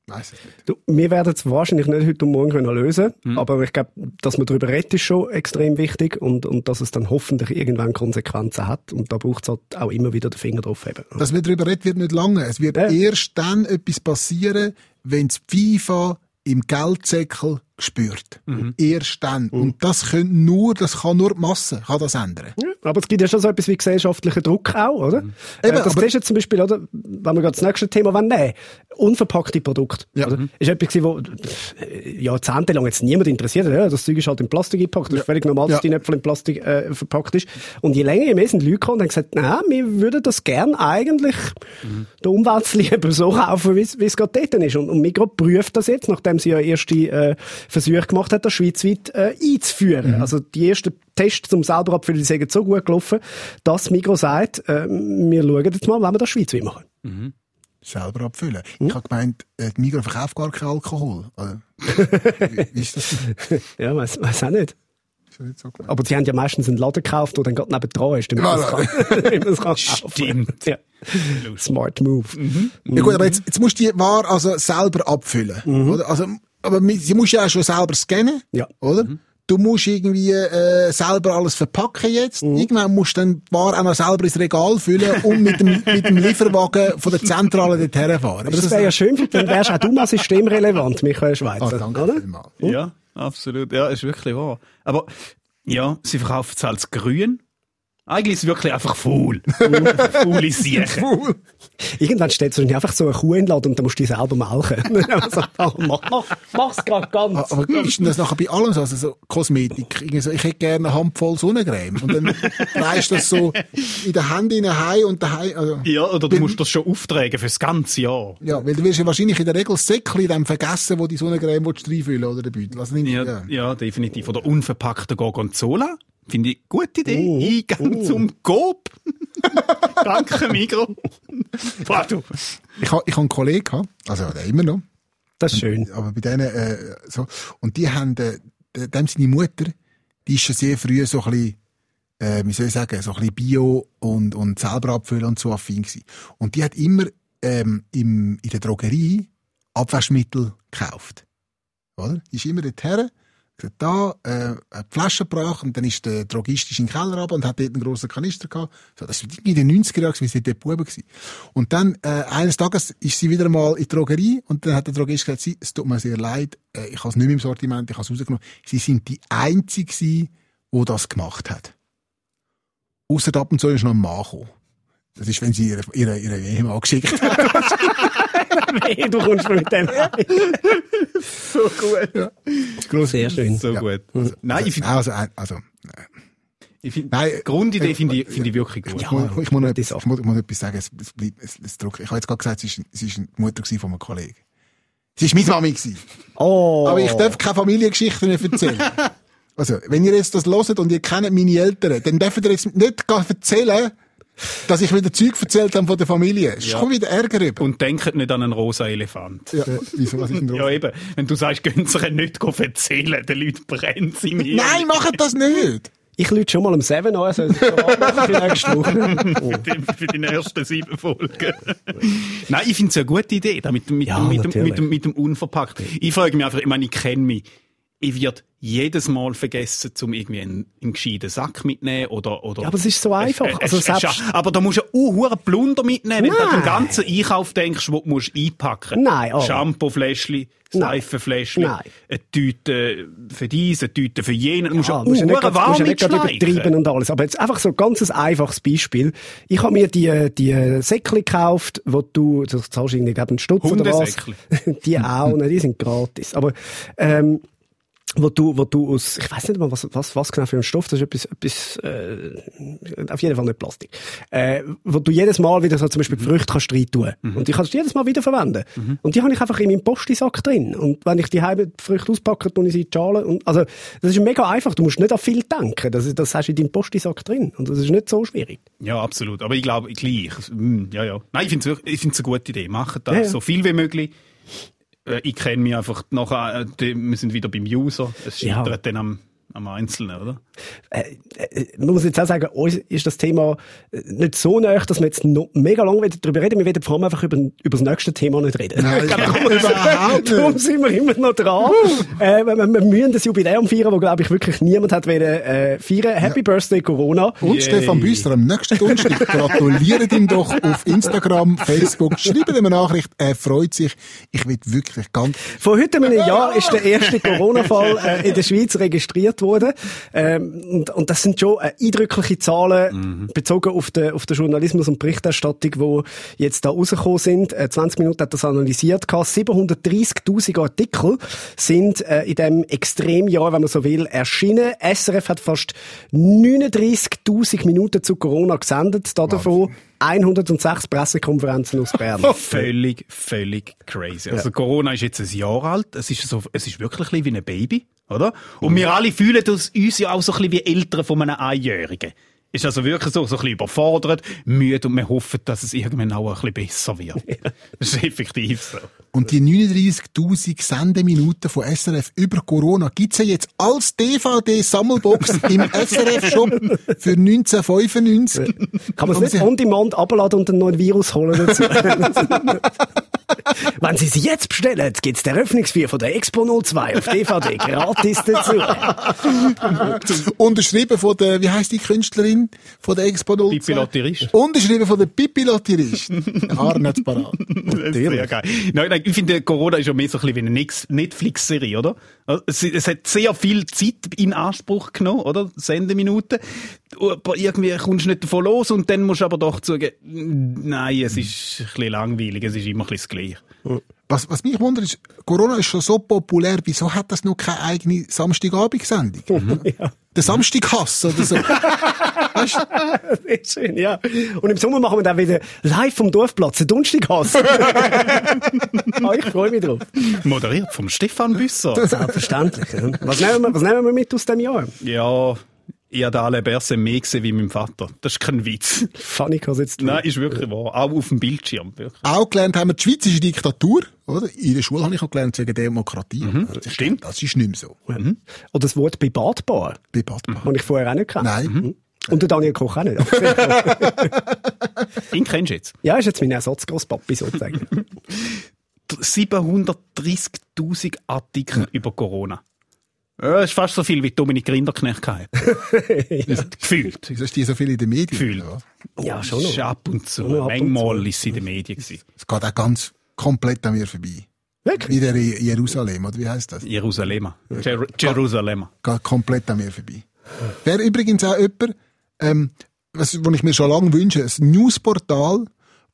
weiß es nicht. Du, wir werden es wahrscheinlich nicht heute und morgen können lösen Mhm. aber ich glaube, dass man darüber redet, ist schon extrem wichtig und, und dass es dann hoffentlich irgendwann Konsequenzen hat und da braucht es halt auch immer wieder den Finger drauf haben. Dass wir darüber reden, wird nicht lange. Es wird Ja. erst dann etwas passieren, wenn das FIFA im Geldsäckel spürt. Mhm. Erst dann. Und das können nur, das kann nur die Masse, kann das ändern. Ja, aber es gibt ja schon so etwas wie gesellschaftlichen Druck auch, oder? Mhm. Äh, Eben, das siehst du zum Beispiel, oder? Wenn wir gerade das nächste Thema wollen, nehmen. Unverpackte Produkte. Ja. Oder? Ist etwas wo äh, jahrzehntelang jetzt niemand interessiert hat. Ja, das Zeug ist halt in Plastik eingepackt. Das ist völlig normal, dass Ja. die Äpfel in Plastik äh, verpackt ist. Und je länger, je mehr sind Leute gekommen und haben gesagt, na, wir würden das gern eigentlich der Umwelt zu lieben so kaufen, wie es wie es gerade dort ist. Und, und Migros prüft das jetzt, nachdem sie ja erste äh, Versuche gemacht hat, das schweizweit äh, einzuführen. Mhm. Also die ersten Tests zum selber abfüllen, die sind so gut gelaufen, dass Migros sagt, äh, wir schauen jetzt mal, wenn wir das schweizweit machen. Selber abfüllen. Hm? Ich habe gemeint, äh, die Migros verkauft gar keinen Alkohol. Oder? wie, (laughs) wie ist das? Ja, weiß, weiß auch nicht. Ist das nicht so? Aber sie haben ja meistens einen Laden gekauft, der dann gerade neben dran ist. damit man es kann-. (laughs) Stimmt. Ja. Smart Move. Ja gut, aber jetzt, jetzt musst du die Ware also selber abfüllen. Oder? Also, aber sie musst ja auch schon selber scannen. Ja. Oder? Du musst irgendwie äh, selber alles verpacken jetzt. Irgendwann musst du dann die Ware auch noch selber ins Regal füllen und mit dem, (laughs) mit dem Lieferwagen von der Zentrale dorthin fahren. Aber das wäre ja schön, dann wärst auch du mal systemrelevant, Michael Ah, Schweizer. danke oder? vielmals. Ja. absolut. Ja, ist wirklich wahr. Aber, ja, sie verkaufen es als grün. Eigentlich ist es wirklich einfach faul. (laughs) Faule Siechen. Irgendwann steht so einfach so eine Kuh in den Laden und dann musst du die selber melken. (laughs) also, mach, mach, mach's grad ganz. Aber ist denn das nachher bei allem so? Also so Kosmetik. Irgendwie so, ich hätte gerne eine Handvoll Sonnencreme. Und dann leist das so in den Händen heim und daheim, also. Ja, oder du musst das schon auftragen fürs ganze Jahr. Ja, weil du wirst ja wahrscheinlich in der Regel das Säckchen dann vergessen, wo die Sonnencreme willst du reinfüllen oder den Beutel. Also, Ja, ja. ja. definitiv. Oder unverpackte Gorgonzola. Finde ich gute Idee. Oh, Eingang zum Coop. (laughs) Danke, Migro. Du. Ich habe ich ha einen Kollegen gehabt, also der immer noch, Das ist schön. aber bei denen, äh, so, und die haben, äh, de- dem seine Mutter, die ist schon sehr früh so ein bisschen, äh, wie soll ich sagen, so ein bisschen Bio und, und selber abfüllen und so affin gewesen. Und die hat immer, ähm, im, in der Drogerie Abwaschmittel gekauft. Oder? Die ist immer dorthin, da, äh, eine Flasche gebracht und dann ist der Drogist ist in den Keller runter und hat dort einen grossen Kanister gehabt. So, das war in den 90er Jahren, wie sie dort Buben gewesen. Und dann, äh, eines Tages ist sie wieder mal in die Drogerie und dann hat der Drogist gesagt, sie, es tut mir sehr leid, äh, ich habe es nicht mehr im Sortiment, ich habe es rausgenommen. Sie sind die Einzige die das gemacht hat. Ausser ab und zu ist noch ein Mann gekommen. Das ist, wenn sie ihre, ihre, ihre Ehemann geschickt hat. (laughs) Du kommst mir mit dem heim. So gut. Sehr schön. So Ja. gut. Nein, ich finde, Also, äh, also, ich find, Nein, Grundidee äh, finde ich, finde ich wirklich gut. ich, muss, ich, muss noch ich, muss, ich muss etwas sagen, es, es, bleibt, es, es. Ich habe jetzt gerade gesagt, sie ist, sie ist die Mutter von einem Kollegen. Sie ist meine Mami gewesen. Oh. Aber ich darf keine Familiengeschichten mehr erzählen. (laughs) Also, wenn ihr jetzt das hört und ihr kennt meine Eltern, dann dürft ihr jetzt nicht erzählen, dass ich wieder Zeug erzählt habe von der Familie. Es ist schon wieder Ärger über. Und denkt nicht an einen rosa Elefant. Ja, wieso, was ist Ja, eben. Wenn du sagst, gehen sie nicht erzählen, den Leuten brennt sie mir. Nein, macht das nicht! Ich lüte schon mal um 7 an, also das machen für nächste Woche. (laughs) Oh. für, die, für die ersten sieben Folgen. Nein, ich finde es eine gute Idee, da mit, dem- mit, Ja, dem, mit, mit, mit dem Unverpackt. Ich frage mich einfach, ich meine, ich kenne mich. Ich werde jedes Mal vergessen, zum irgendwie einen, einen gescheiten Sack mitnehmen oder, oder. Ja, aber es ist so einfach. Es- es- Also selbst- aber da musst du einen hohen Plunder mitnehmen, wenn du an den Nein. ganzen Einkauf denkst, wo du musst einpacken Nein, oh. Shampoo-Fläschchen, Nein. Seifenfläschchen, Nein. eine Tüte für dies, eine Tüte für jenen. Du musst Ja, einen musst ja nicht, warm musst nicht übertreiben und alles. Aber jetzt einfach so ein ganz einfaches Beispiel. Ich habe mir die, die Säckchen gekauft, wo du, du zahlst irgendwie einen Stutz oder was. (laughs) Die auch, ne, die sind gratis. Aber, ähm, wo du, wo du aus, ich weiß nicht mal, was, was, was genau für ein Stoff, das ist etwas, etwas, äh, auf jeden Fall nicht Plastik, äh, wo du jedes Mal wieder so zum Beispiel die Früchte kannst rein tun. Und die kannst du jedes Mal wieder verwenden. Und die habe ich einfach in meinem Postisack drin. Und wenn ich die halbe Früchte auspacke, tue ich sie in die Schale. Und, also, das ist mega einfach. Du musst nicht an viel denken. Das, das hast du in deinem Postisack drin. Und das ist nicht so schwierig. Ja, absolut. Aber ich glaube, gleich. Mm, Ja, ja. Nein, ich finde es ich find's eine gute Idee. Macht das Ja, ja. so viel wie möglich. Äh, Ich kenne mich einfach nachher, äh, wir sind wieder beim User. Es Ja. scheitert dann am, am Einzelnen, oder? äh, äh, man muss jetzt auch sagen, uns ist das Thema äh, nicht so nahe, dass wir jetzt noch mega lange darüber reden. Wir werden vor allem einfach über, über das nächste Thema nicht reden. Nein, (laughs) überhaupt (laughs) Darum sind wir immer noch dran. äh, wir, wir wir müssen das Jubiläum feiern, wo, glaube ich, wirklich niemand hat wollen, äh, feiern. Happy Birthday, Corona. Und Stefan Büsser am nächsten Donnerstag (laughs) gratuliert ihm doch auf Instagram, Facebook, schreibt ihm eine Nachricht, er freut sich. Ich will wirklich ganz, Vor heute einem Jahr ist der erste Corona-Fall äh, in der Schweiz registriert worden. Ähm, und, und das sind schon äh, eindrückliche Zahlen, bezogen auf den, auf den Journalismus und Berichterstattung, wo jetzt da rausgekommen sind. Äh, 20 Minuten hat das analysiert. gehabt. 730.000 Artikel sind äh, in dem Extremjahr, wenn man so will, erschienen. SRF hat fast 39.000 Minuten zu Corona gesendet. Da davon 106 Pressekonferenzen aus Bern. (laughs) Völlig, völlig crazy. Also Corona ist jetzt ein Jahr alt. Es ist so, es ist wirklich ein wie ein Baby, oder? Und wir alle fühlen uns ja auch so ein bisschen wie Eltern von einem Einjährigen. Ist also wirklich so, so ein bisschen überfordert, müde und wir hoffen, dass es irgendwann auch ein bisschen besser wird. (laughs) Das ist effektiv so. Und die 39.000 Sendeminuten von SRF über Corona gibt's ja jetzt als DVD-Sammelbox (laughs) im SRF-Shop für 1995. Kann man es nicht on demand abladen und einen neuen Virus holen dazu? (laughs) Wenn Sie sie jetzt bestellen, gibt's den Eröffnungsfeier von der Expo 02 auf DVD gratis dazu. (laughs) Unterschrieben von der, wie heisst die Künstlerin von der Expo 02? Pippi Lotterist. Unterschrieben von der Pippi Lotterist. (laughs) Arne hat's parat. Sehr geil. Nein, nein, ich finde, Corona ist ja mehr so ein bisschen wie eine Netflix-Serie, oder? Also, Es, es hat sehr viel Zeit in Anspruch genommen, oder? Sendeminuten. Aber irgendwie kommst du nicht davon los und dann musst du aber doch zugeben, nein, es ist ein bisschen langweilig, es ist immer ein bisschen das Gleiche. Was, was mich wundert ist, Corona ist schon so populär, wieso hat das noch keine eigene Samstagabendsendung? (laughs) ja. Der Samstaghass oder so. (laughs) weißt du? Sehr schön, ja. Und im Sommer machen wir dann wieder live vom Dorfplatz, den Donnerstaghass. (laughs) ah, ich freue mich drauf. Moderiert vom Stefan Büsser. Selbstverständlich. Was nehmen wir, was nehmen wir mit aus dem Jahr? ja, ich habe alle Berse mehr gesehen wie mein Vater. Das ist kein Witz. Funny kann jetzt. (laughs) Nein, ist wirklich wahr. Auch auf dem Bildschirm. Wirklich. Auch gelernt haben wir die Schweiz ist eine Diktatur, oder? In der Schule habe ich auch gelernt wegen Demokratie. Das stimmt. Das ist nicht mehr so. Oder das Wort Privatbar, Bei Badbar. das ich vorher auch nicht kannte. Nein. Und der Daniel Koch auch nicht. (laughs) Den kennst du jetzt. ja, ist jetzt mein Ersatzgroßpapi sozusagen. (laughs) 730.000 Artikel über Corona. Ja, das ist fast so viel wie Dominik Rinderknecht hatte. (laughs) Gefühlt. Wieso ist die so viel in den Medien? Gefühlt. Ja. ja, schon. Ist ab und zu. Ja, ab und Manchmal zu. ist sie in den Medien gewesen. Es geht auch ganz komplett an mir vorbei. Wirklich? Wie der in Jerusalem, oder wie heißt das? Jerusalem. Jer Jerusalem. Geht komplett an mir vorbei. Wäre übrigens auch jemand, ähm, was, wo ich mir schon lange wünsche, ein Newsportal,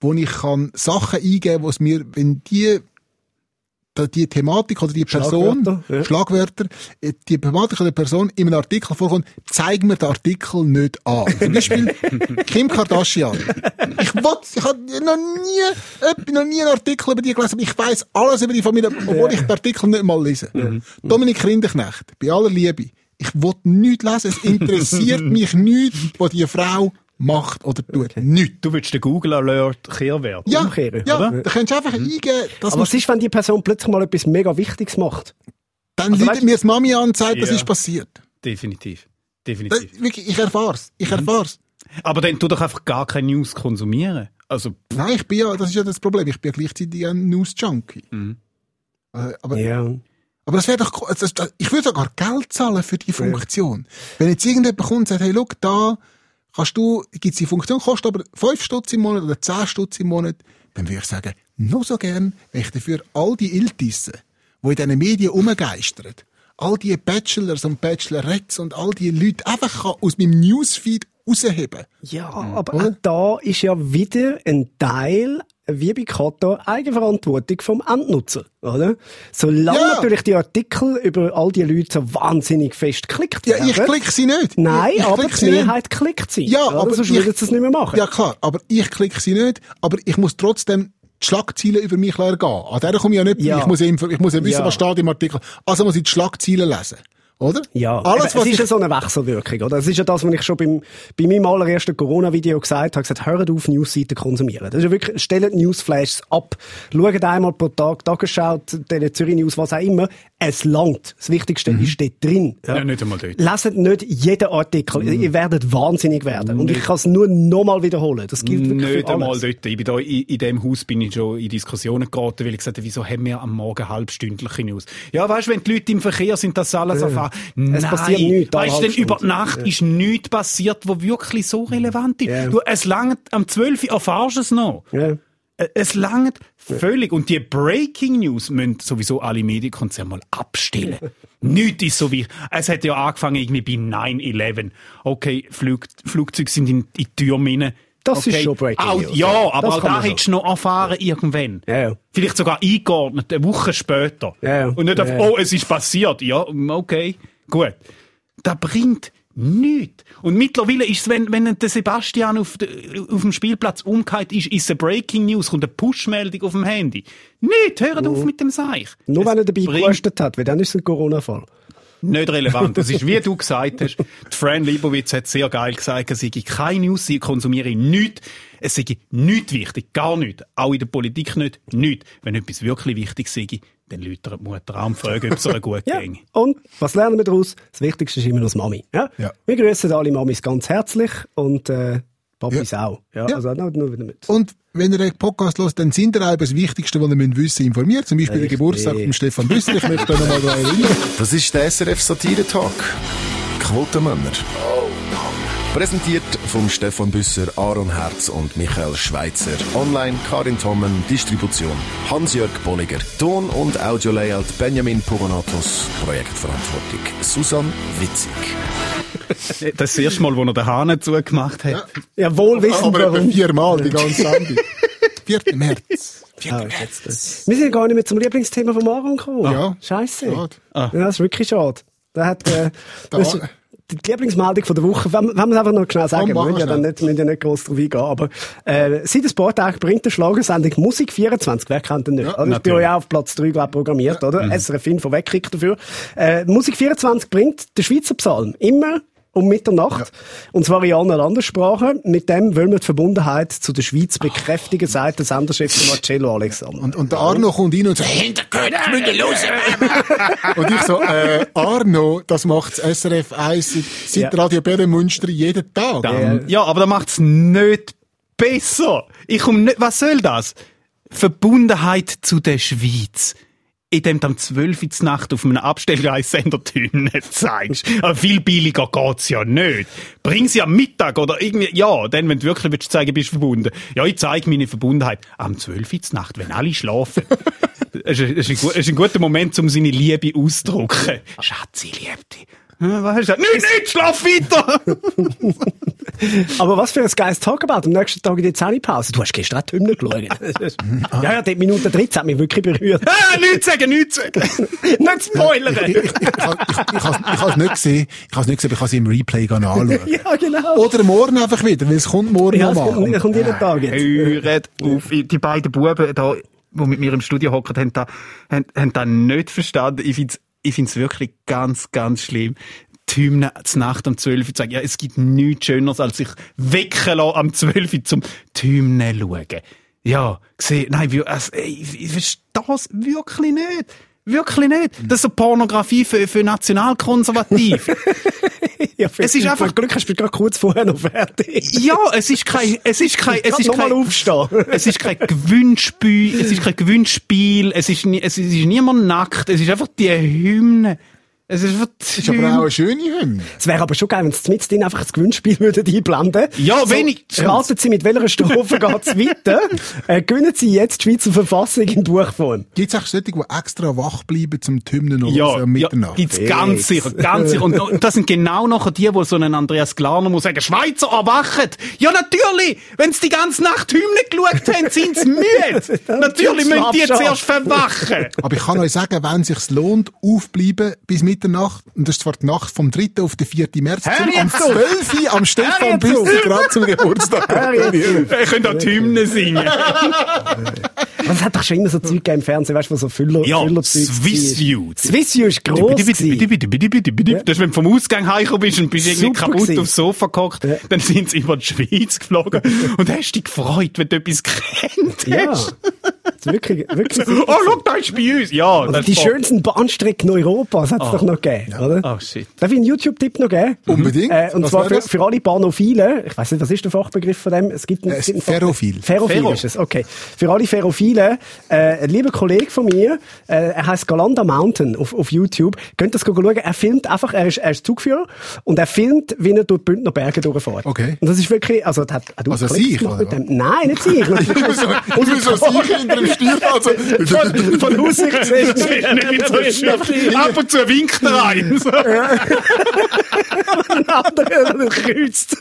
wo ich kann Sachen eingeben, was mir, wenn die die Thematik oder die Person, Schlagwörter, ja. Schlagwörter, äh, die Thematik oder Person in einem Artikel vorkommt, zeig mir den Artikel nicht an. Zum Beispiel (laughs) Kim Kardashian. Ich wollte, ich habe noch nie, noch nie einen Artikel über die gelesen, aber ich weiß alles über die Familie, obwohl ich den Artikel nicht mal lese. Dominik Rinderknecht, bei aller Liebe, ich wollte nichts lesen, es interessiert (laughs) mich nichts, was die Frau macht oder tut. Nichts. Du willst den Google Alert Kehr werden. Ja, Umkehren, ja, oder? da kannst du einfach eingeben, dass Aber was ist, wenn die Person plötzlich mal etwas mega Wichtiges macht? dann also weißt- mir das Mami an und sagt, was Ja. ist passiert. Definitiv. Das, Definitiv. wirklich, ich erfahr's. Ich erfahr's. Aber dann tu doch einfach gar keine News konsumieren. Also, Nein, ich bin ja, das ist ja das Problem. Ich bin ja gleichzeitig ein News-Junkie. Äh, Aber, Ja. aber das wäre doch, co- das, das, ich würde sogar Geld zahlen für die Funktion. Wenn jetzt irgendjemand kommt und sagt, hey, look, da kannst du, gibt's die Funktion, kostet aber 5 Stutz im Monat oder 10 Stutz im Monat, dann würde ich sagen, nur so gern, wenn ich dafür all die Iltisse, die in diesen Medien rumgeistern, all die Bachelors und Bachelorettes und all die Leute einfach kann aus meinem Newsfeed rausheben. Ja, aber auch da ist ja wieder ein Teil, wie bei Kato, Eigenverantwortung vom Endnutzer, oder? Solange Ja. natürlich die Artikel über all die Leute so wahnsinnig fest geklickt Ja, werden. ich klicke sie nicht. Nein, ich, ich aber die sie nicht. Mehrheit klickt sie. Ja, oder? aber Sonst würden sie es nicht mehr machen. Ja, klar, aber ich klicke sie nicht, aber ich muss trotzdem die Schlagzeilen über mich ergehen. An der komme ich ja nicht Ja. Ich muss ja, ich muss ja wissen, Ja. was steht im Artikel. Also muss ich die Schlagzeilen lesen. Oder? Ja, Alles, was es ist ja so eine Wechselwirkung, oder? Es ist ja das, was ich schon beim, bei meinem allerersten Corona-Video gesagt habe, gesagt, hört auf, Newsseiten konsumieren. Das ist ja wirklich, stellt Newsflashes ab. Schaut einmal pro Tag, Tagesschau, Tele Zürich News, was auch immer. Es langt. Das Wichtigste ist dort drin. ja, nicht einmal dort. Leset nicht jeden Artikel. Mhm. Ihr werdet wahnsinnig werden. Und ich kann es nur nochmal wiederholen. Das gilt wirklich Nicht für einmal alles. dort. Ich bin da, in, in dem Haus bin ich schon in Diskussionen geraten, weil ich gesagt habe, wieso haben wir am Morgen halbstündliche News? Ja, weißt du, wenn die Leute im Verkehr sind, das alles erfahren. Nein, passiert nichts, Weißt du, denn über Nacht ist nichts passiert, wo wirklich so relevant ist. Ja. Du, es langt, am 12 Uhr erfahrst du es noch. Ja. Äh, Es langt völlig. Und die Breaking News müssen sowieso alle Medienkonzerne mal abstellen. (laughs) Nichts ist so wie, es hat ja angefangen irgendwie bei 9-11. Okay, Flug, Flugzeuge sind in, in die Türme rein. Das okay. ist schon Breaking auch, News, Ja, ja. aber Das auch da hättest du noch erfahren irgendwann. Ja, ja. Vielleicht sogar eingeordnet, eine Woche später. Ja, ja. Und nicht auf, Ja, ja. oh, es ist passiert. Ja, okay, gut. Das bringt nichts. Und mittlerweile ist es, wenn, wenn der Sebastian auf, de, auf dem Spielplatz umgekehrt ist, ist es eine Breaking News, kommt eine Push-Meldung auf dem Handy. Nicht, hört auf mit dem Seich. Nur Es wenn er dabei bringt gehustet hat, weil dann ist es ein Corona-Fall. nicht relevant. Das ist, wie du (laughs) gesagt hast, die Fran Leibowitz hat sehr geil gesagt, es sei keine News, sie konsumiere nichts. Es sei nichts wichtig, gar nichts. Auch in der Politik nicht, nichts. Wenn etwas wirklich wichtig sei, dann läutert die Mutter an und fragt, ob es ihr gut (laughs) Ja. ginge. Und was lernen wir daraus? Das Wichtigste ist immer noch das Mami. Ja? Ja. Wir grüßen alle Mamis ganz herzlich und äh, Papis auch. Ja, Ja. Also nur, nur wieder mit. und wenn ihr einen Podcast hört, dann sind ihr auch das Wichtigste, was ihr müsst wissen informiert. Zum Beispiel der Richtig. Geburtstag von Stefan Büsser. Ich möchte da nochmal daran (laughs) erinnern. Das ist der SRF Satire-Talk. Quotenmänner. Präsentiert vom Stefan Büsser, Aaron Herz und Michael Schweitzer. Online Karin Tommen, Distribution Hans-Jörg Bolliger. Ton- und Audio-Layout Benjamin Pogonatos. Projektverantwortung Susan Witzig. Das (laughs) ist das erste Mal, wo er den Hahn zugemacht hat. Ja, wohl wissen Aber warum. viermal die ganze Sendung. 4. März. 4. Ah, März. Wir sind gar nicht mehr zum Lieblingsthema von Aaron gekommen. Ja. Scheiße. Schade. Ja, das ist wirklich schade. Der hat, äh, Da- die Lieblingsmeldung von der Woche, wenn, wenn wir es einfach noch schnell sagen, Komm, wir müssen ja dann nicht, müssen ja nicht gross drauf eingehen, aber, äh, seit ein paar Tagen bringt der Schlagersendung Musik 24, wer kennt den nicht? Ja? Ich bin natürlich. ja auch auf Platz 3, glaub, programmiert, oder? SRF Info wegkriegt dafür. Äh, Musik 24 bringt den Schweizer Psalm. Immer um Mitternacht. Und zwar in allen Landessprachen. Mit dem wollen wir die Verbundenheit zu der Schweiz bekräftigen, sagt der Senderchef Marcello Alexander. Und, und der Arno kommt rein und sagt, Hinterkönig, müssen los! (laughs) und ich so, äh, Arno, das macht das SRF 1 seit, seit Ja. Radio Bärenmünster jeden Tag. Dann, ja, aber da macht's nicht besser. Ich komm nicht, was soll das? Verbundenheit zu der Schweiz. Indem du am 12 Uhr Nacht auf einem Abstellgleissender Hymne zeigst. Aber viel billiger geht's ja nicht. Bring sie am Mittag oder irgendwie, ja, dann, wenn du wirklich willst zeigen, bist du verbunden. Ja, ich zeige meine Verbundenheit. Am 12 Uhr Nacht, wenn alle schlafen. (laughs) Es ist, ist, ist ein guter Moment, um seine Liebe auszudrücken. Schatz, ich liebe dich. Was hast du? Nicht, nicht, schlaf weiter! (laughs) Aber was für ein geiles Tagebaut. Am nächsten Tag in die Zähnepause. Du hast gestern auch die Hymne geschaut. ja, ja, die Minute 13 hat mich wirklich berührt. Ah, nichts sagen, nichts sagen. (laughs) Nicht spoilern! Ich, ich, habe es nicht gesehen, ich habe es nicht gesehen, aber ich habe es im Replay anschauen. (laughs) ja, genau. Oder morgen einfach wieder, weil es kommt morgen ja, nochmal. kommt, es kommt jeden Tag jetzt. Hört auf. Die beiden Buben da, die mit mir im Studio hocken, haben da, haben, haben da nicht verstanden. Ich find's, ich find's wirklich ganz, ganz schlimm. Die Hymne zur Nacht um 12 Uhr zu sagen, ja, es gibt nichts Schöneres, als sich wecken lassen am 12 Uhr zum Hymne schauen. Ja, gesehen, nein, wir- also, ich, ich verstehe das wirklich nicht. Wirklich nicht. Das ist so Pornografie für, für nationalkonservativ. (laughs) Ja, Es ist einfach- Glück hast du gerade kurz vorher noch fertig. ja, es ist kein, es ist kein, es ist kein, aufstehen. Es ist kein Gewinnspiel, es ist kein Gewinnspiel, es ist, es ist niemand nackt, es ist einfach die Hymne. Es ist ist aber auch eine schöne Hymne. Es wäre aber schon geil, wenn sie mit drin einfach das Gewinnspiel würden einblenden Ja, wenigstens. Raten Sie, mit welcher Strophe (laughs) geht's weiter? Äh, gewinnen Sie jetzt die Schweizer Verfassung in Buchform. Gibt es auch solche, die extra wach bleiben zum die Hymne noch Ja, hören am ja Mitternacht? gibt's Fix. ganz sicher, ganz sicher. Und, und das sind genau nachher die, wo so ein Andreas Glarner muss sagen, Schweizer erwachen. Ja, natürlich! Wenn sie die ganze Nacht Hymne geschaut haben, (laughs) sind sie müde. natürlich müssen die Schlafschaf. zuerst verwachen. Aber ich kann euch sagen, wenn es sich lohnt, aufbleiben bis Mitternacht, und das ist zwar die Nacht vom 3. auf den 4. März, zum, am jetzt auf! 12. Uhr am Stefan! Büsser gerade zum Geburtstag. Ihr könnt auch die Hymne singen. (laughs) Aber es hat doch schon immer so Zeug gegeben im Fernsehen, weißt du, so Füller, Ja, Füllerzeug Swissview. Swissview ist gross. Bitte, bitte, gewesen. bitte, bitte, bitte, bitte, bitte. Das ist, wenn du vom Ausgang heimgekommen bist und bist irgendwie kaputt gewesen. aufs Sofa gehockt, Ja. dann sind sie über die Schweiz geflogen (laughs) und hast dich gefreut, wenn du etwas gekannt Ja. hast. Ist wirklich, wirklich. (laughs) Oh, schau, da ist bei uns. Ja, das die schönsten Bahnstrecken Europas hat es doch noch gegeben, oder? Oh, shit. Darf ich einen YouTube-Tipp noch geben? Unbedingt. Äh, und Was zwar für, für alle Bahnophilen. Ich weiß nicht, was ist der Fachbegriff von dem? Es gibt einen, Äh, es gibt einen Ferrophil. Fachbegriff. Ferrophil Ferro. ist es, okay. Für alle Ferrophilen, äh, ein lieber Kollege von mir, äh, er heißt Galanda Mountain auf, auf YouTube. Könnt das schauen. Er filmt einfach, er ist, er ist Zugführer und er filmt, wie er durch die Bündner Berge durchfährt. Okay. Und das ist wirklich, also, hat, hat Also sich, mit dem. Nein, nicht sich. (laughs) Ich muss so, ich muss so sicher hinter dem Steuer, (laughs) also, von, von Aussicht siehst ist nicht so schön. Ab und zu winkt er rein. So. (laughs) ein anderer kreuzt.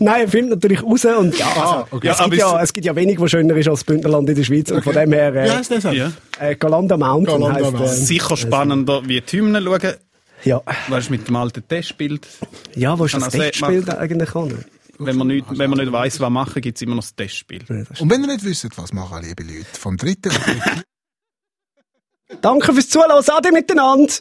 Nein, er filmt natürlich raus und ja, also, okay. es, Ja, gibt ja, es gibt ja wenig, was schöner ist als das Bündnerland in der Schweiz und von dem her Wie äh, heisst das? Ja. äh, Galanda Mountain Galanda heisst, äh, Sicher spannender wie die Hymne schauen. ja. Weißt du, mit dem alten Testbild. ja, wo ist Kann das machen. eigentlich an? Wenn man nicht, wenn man nicht weiss, was machen, gibt's immer noch das Testspiel. Und wenn ihr nicht wisst, was machen, liebe Leute, vom 3. Danke fürs Zuhören, Ade miteinander!